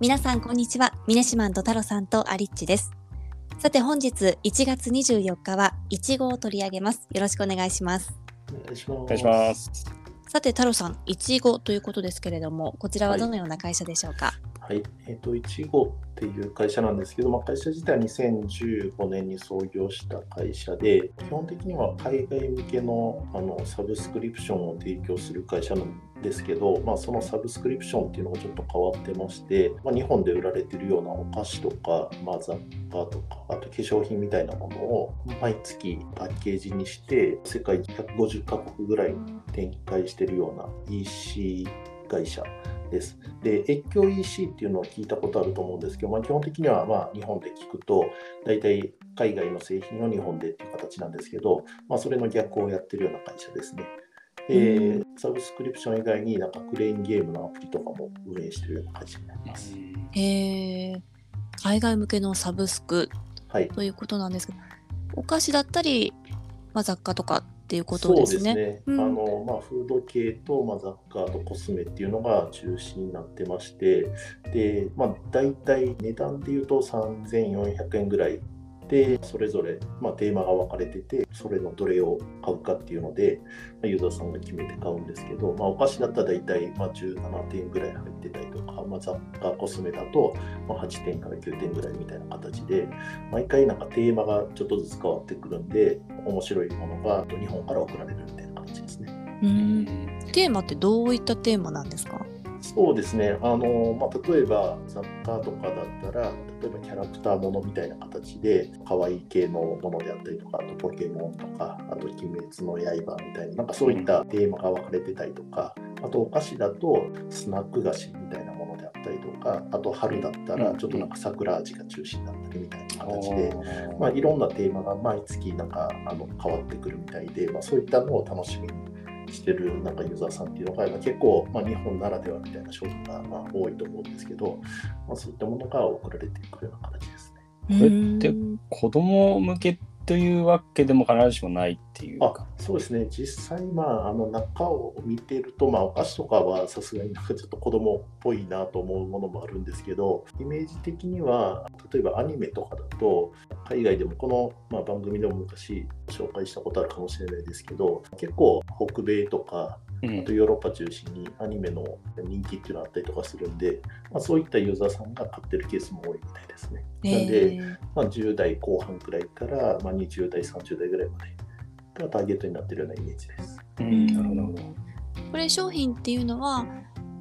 皆さんこんにちは。ミネシマンと太郎さんとアリッチです。さて本日1月24日はいちごを取り上げます。よろしくお願いします。お願いします。さて太郎さん、いちごということですけれども、こちらはどのような会社でしょうか？はい、はい。えっ、と、いちごっていう会社なんですけど、まあ、会社自体は2015年に創業した会社で、基本的には海外向けのあのサブスクリプションを提供する会社なんですけど、まあ、そのサブスクリプションっていうのがちょっと変わってまして、まあ、日本で売られてるようなお菓子とか、まあ、雑貨とか、あと化粧品みたいなものを毎月パッケージにして、世界150カ国ぐらいに展開してるような EC 会社です。で、越境 EC っていうのを聞いたことあると思うんですけど、まあ、基本的にはまあ日本で聞くと、大体海外の製品を日本でっていう形なんですけど、まあ、それの逆をやってるような会社ですね。で、サブスクリプション以外になんかクレーンゲームのアプリとかも運営してるような会社になります。へー海外向けのサブスクはい。ということなんですけど、お菓子だったり、まあ、雑貨とかっていうことですね。そうですね。うんあのまあ、フード系と、まあ、雑貨とコスメっていうのが中心になってまして、で、まあ、大体値段で言うと3400円ぐらいで、それぞれ、まあ、テーマが分かれてて、それのどれを買うかっていうので、まあ、ユーザーさんが決めて買うんですけど、まあ、お菓子だったら大体、まあ、17点ぐらい入ってたりとか、まあ、雑貨、コスメだと、まあ、8点から9点ぐらいみたいな形で、毎回なんかテーマがちょっとずつ変わってくるんで、面白いものが日本から送られるみたいな感じですね。うんテーマってどういったテーマなんですか？そうですね、あのまあ、例えば雑貨とかだったら、例えばキャラクターものみたいな形で、可愛い系のものであったりとか、あとポケモンとか、あと鬼滅の刃みたいな、なんかそういったテーマが分かれてたりとか、あとお菓子だとスナック菓子みたいなものであったりとか、あと春だったらちょっとなんか桜味が中心だったりみたいな形で、まあ、いろんなテーマが毎月なんかあの変わってくるみたいで、まあ、そういったのを楽しみにしてるなんかユーザーさんっていうのがまあ結構、まあ、日本ならではみたいな商品がまあ多いと思うんですけど、まあ、そういったものが送られてくるような形ですね。これってうん子供向けというわけでも必ずしもないっていうあ。そうですね、実際、まあ、あの中を見てると、まあ、お菓子とかはさすがになんかちょっと子供っぽいなと思うものもあるんですけど、イメージ的には、例えばアニメとかだと、海外でもこの、まあ、番組でも昔紹介したことあるかもしれないですけど、結構北米とか、あとヨーロッパ中心にアニメの人気っていうのがあったりとかするんで、まあ、そういったユーザーさんが買ってるケースも多いみたいですね。なんで、えーまあ、10代後半くらいから、まあ、20代、30代ぐらいまでがターゲットになっているようなイメージです。うんなるほどなるほど。これ商品っていうのは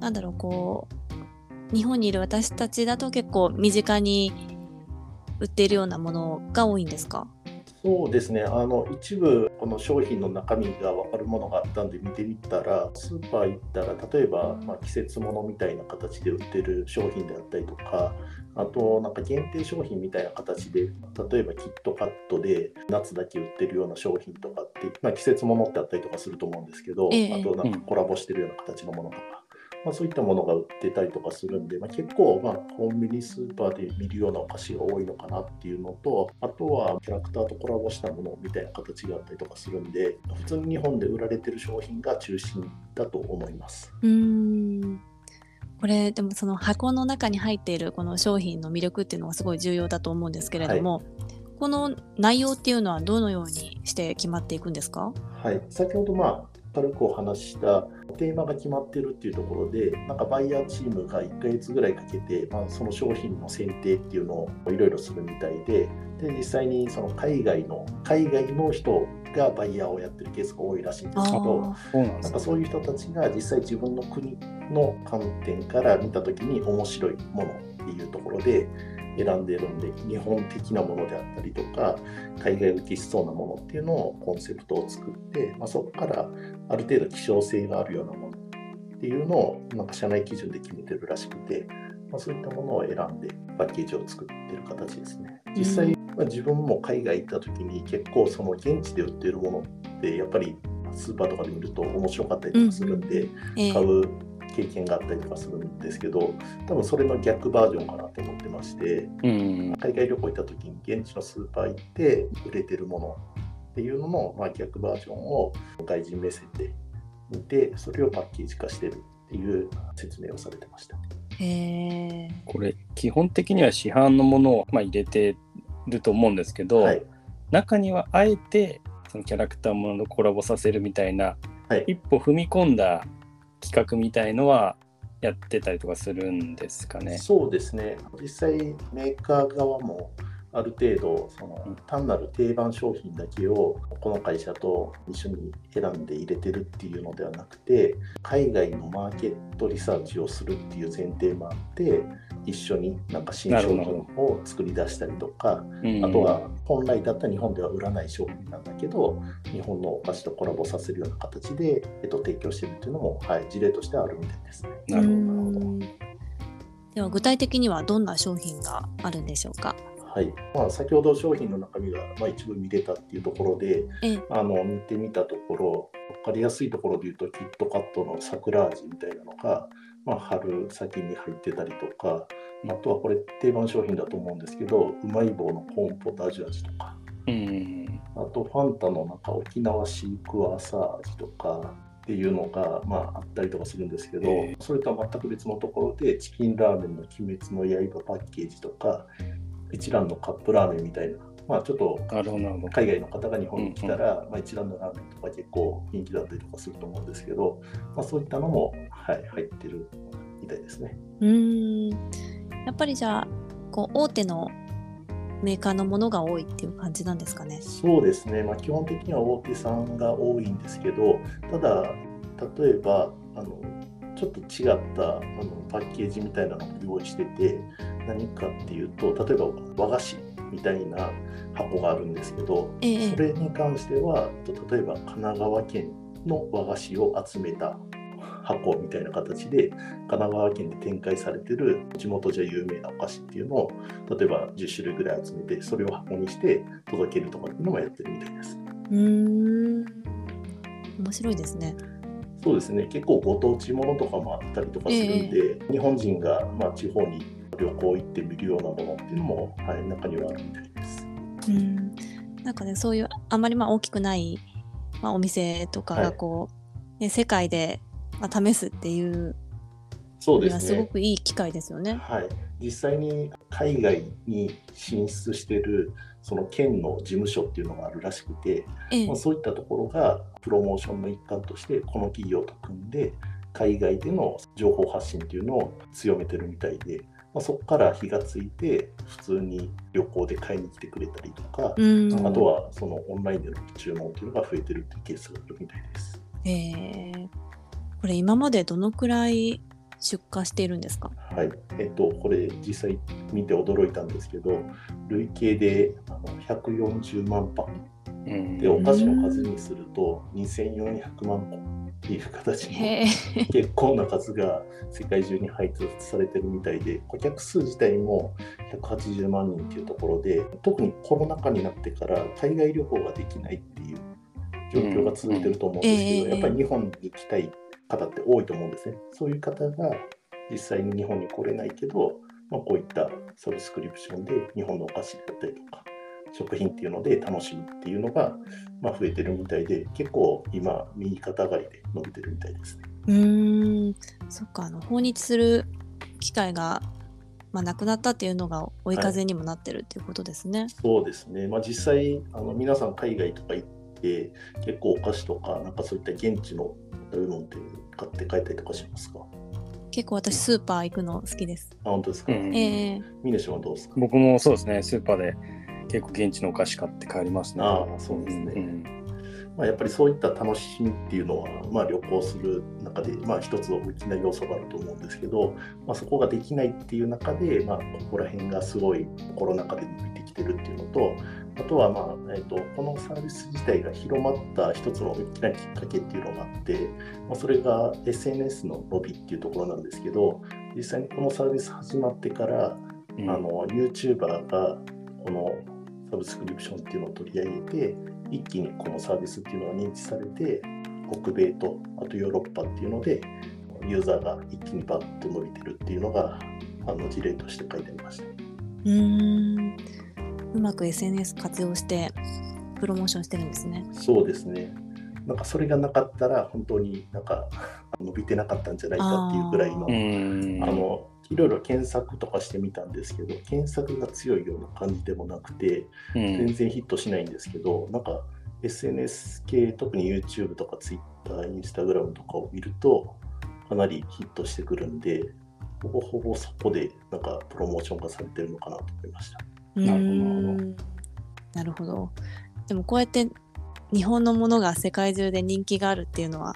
なんだろうこう日本にいる私たちだと結構身近に売っているようなものが多いんですか？そうですね、あの一部、この商品の中身が分かるものがあったんで見てみたら、スーパー行ったら、例えば、まあ、季節ものみたいな形で売ってる商品であったりとか、あと、なんか限定商品みたいな形で、例えばキットカットで夏だけ売ってるような商品とかって、まあ、季節ものってあったりとかすると思うんですけど、ええ。あとなんかコラボしてるような形のものとか。まあ、そういったものが売ってたりとかするんで、まあ、結構、まあ、コンビニスーパーで見るようなお菓子が多いのかなっていうのと、あとはキャラクターとコラボしたものみたいな形があったりとかするんで、普通に日本で売られてる商品が中心だと思います。うーん。これでもその箱の中に入っているこの商品の魅力っていうのがすごい重要だと思うんですけれども、この内容っていうのはどのようにして決まっていくんですか？はい、先ほど、まあ、軽くお話ししたテーマが決まってるっていうところで、なんかバイヤーチームが1ヶ月ぐらいかけて、まあ、その商品の選定っていうのをいろいろするみたいで、で実際にその海外の海外の人がバイヤーをやってるケースが多いらしいんですけど、あそうなんか。なんかそういう人たちが実際自分の国の観点から見たときに面白いものっていうところで選んでるんで、日本的なものであったりとか、海外受けしそうなものっていうのをコンセプトを作って、まあ、そこからある程度希少性があるようなものっていうのをなんか社内基準で決めてるらしくて、まあ、そういったものを選んでパッケージを作ってる形ですね。実際、まあ、自分も海外行った時に結構その現地で売ってるものってやっぱりスーパーとかで見ると面白かったりとかするんで、え買う経験があったりとかするんですけど多分それの逆バージョンかなと思ってましてうん。海外旅行行った時に現地のスーパー行って売れてるものっていうのの、まあ、逆バージョンを外人目線で見てそれをパッケージ化してるっていう説明をされてました。へえ。これ基本的には市販のものを、まあ、入れてると思うんですけど、はい、中にはあえてそのキャラクターものとコラボさせるみたいな、はい一歩踏み込んだ企画みたいのはやってたりとかするんですかね。そうですね、実際、メーカー側もある程度そのうん単なる定番商品だけをこの会社と一緒に選んで入れてるっていうのではなくて海外のマーケットリサーチをするっていう前提もあって一緒になんか新商品を作り出したりとかうんあとは本来だったら日本では売らない商品なんだけど日本のお菓子とコラボさせるような形で、えっと、提供してるっていうのも、はい、事例としてはあるみたいですね。なるほどうーんでは具体的にはどんな商品があるんでしょうか？はい。まあ、先ほど商品の中身が、まあ、一部見れたっていうところでええ。あの見てみたところ分かりやすいところで言うとキットカットの桜味みたいなのが、まあ、春先に入ってたりとかあとはこれ定番商品だと思うんですけどうまい棒のコーンポタージュ味とか。うん。あとファンタのなんか沖縄シークワーサー味とかっていうのが、まあ、あったりとかするんですけど、ええ。それとは全く別のところでチキンラーメンの鬼滅の刃パッケージとか一蘭のカップラーメンみたいな、まあ、ちょっと。海外の方が日本に来たら、まあ、一蘭のラーメンとか結構人気だったりとかすると思うんですけど、まあ、そういったのも、はい、入ってるみたいですね。うーん。やっぱりじゃあこう大手のメーカーのものが多いっていう感じなんですかね。そうですね、まあ、基本的には大手さんが多いんですけど、ただ、例えば、あのちょっと違ったあのパッケージみたいなのを用意してて、何かっていうと、例えば和菓子みたいな箱があるんですけど、ええそれに関しては、例えば神奈川県の和菓子を集めた箱みたいな形で、神奈川県で展開されてる地元じゃ有名なお菓子っていうのを、例えば10種類ぐらい集めて、それを箱にして届けるとかっていうのもやってるみたいです。うーん。面白いですね。そうですね、結構ご当地ものとかもあったりとかするんで、日本人がまあ地方に旅行行ってみるようなものっていうのも、はい、中にはあるみたいです。うん。なんかねそういうあまりまあ大きくない、まあ、お店とかはいがこう、ね、世界で、まあ、試すっていうそうですね。すごくいい機会ですよね。はい、実際に海外に進出してるその県の事務所っていうのがあるらしくて、ええまあ、そういったところがプロモーションの一環としてこの企業と組んで海外での情報発信っていうのを強めてるみたいで、まあ、そこから火がついて普通に旅行で買いに来てくれたりとか、うん。あとはそのオンラインでの注文っていうのが増えてるっていうケースがあるみたいです。ええこれ今までどのくらい出荷しているんですか？はい、えっと、これ実際見て驚いたんですけど、累計であの140万パンうん。で、お菓子の数にすると2400万個いう形のへえ。結構な数が世界中に配達されてるみたいで、顧客数自体も180万人っていうところで、特にコロナ禍になってから海外旅行ができないっていう状況が続いてると思うんですけど、うんやっぱり日本に行きたい方って多いと思うんですね。そういう方が実際に日本に来れないけど、まあ、こういったサブスクリプションで日本のお菓子だったりとか、食品っていうので楽しむっていうのが、まあ、増えてるみたいで、結構今、右肩上がりで伸びてるみたいですね。うーん。そっか、あの、訪日する機会が、まあ、なくなったっていうのが追い風にもなってるっていうことですね。そうですね、まあ、実際あの、皆さん海外とか行って、結構お菓子とか、なんかそういった現地の食べ物って買って帰ったりとかしますか？結構私スーパー行くの好きです。あ、本当ですか、うんええミネシはどうですか？僕もそうですね、スーパーで結構現地のお菓子買って帰りますね。ああそうですね。んまあ、やっぱりそういった楽しみっていうのは、まあ、旅行する中で、まあ、一つ大きな要素があると思うんですけど、まあ、そこができないっていう中で、まあ、ここら辺がすごいコロナ禍で伸びてきてるっていうのと、あとは、まあえー、とこのサービス自体が広まった一つの大きなきっかけっていうのがあって、まあ、それが SNS の伸びっていうところなんですけど、実際にこのサービス始まってから、うん。あの YouTuber がこのサブスクリプションっていうのを取り上げて一気にこのサービスっていうのが認知されて北米とあとヨーロッパっていうのでユーザーが一気にバッと伸びてるっていうのがあの事例として書いてありました。うーん。うまく SNS 活用してプロモーションしてるんですね。そうですね。なんかそれがなかったら本当になんか伸びてなかったんじゃないかっていうぐらいのうん。あのいろいろ検索とかしてみたんですけど検索が強いような感じでもなくてうん。全然ヒットしないんですけど、なんか SNS 系特に YouTube とか Twitter、Instagram とかを見るとかなりヒットしてくるんでほぼほぼそこでなんかプロモーション化されてるのかなと思いました。なるほど。なるほど。でもこうやって日本のものが世界中で人気があるっていうのは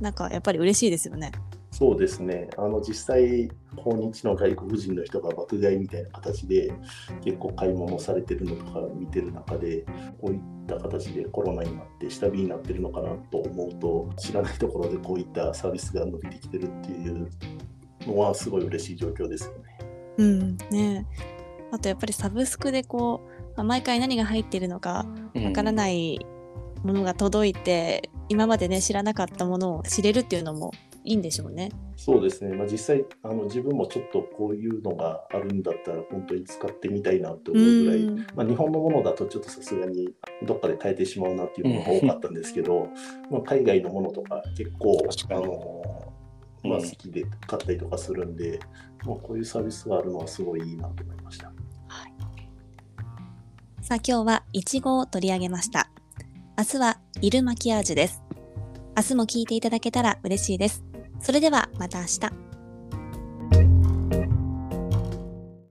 なんかやっぱり嬉しいですよね。そうですね、あの実際、訪日の外国人の人が爆買いみたいな形で結構買い物されてるのとか見てる中で、こういった形でコロナになって下火になってるのかなと思うと、知らないところでこういったサービスが伸びてきてるっていうのは、すごい嬉しい状況ですよね。うんねあとやっぱりサブスクでこう、まあ毎回何が入っているのかわからい。ないものが届いて、今までね知らなかったものを知れるっていうのもいいんでしょうね。そうですね、まあ、実際あの、自分もちょっとこういうのがあるんだったら、本当に使ってみたいなと思うぐらい、うんまあ、日本のものだとちょっとさすがにどっかで変えてしまうなっていうものが多かったんですけど、まあ海外のものとか結構あの、まあ、うん好きで買ったりとかするんで、まあ、こういうサービスがあるのはすごいいいなと思いました。さあ今日はイチゴを取り上げました。明日はイルマキアージュです。明日も聞いていただけたら嬉しいです。それではまた明日。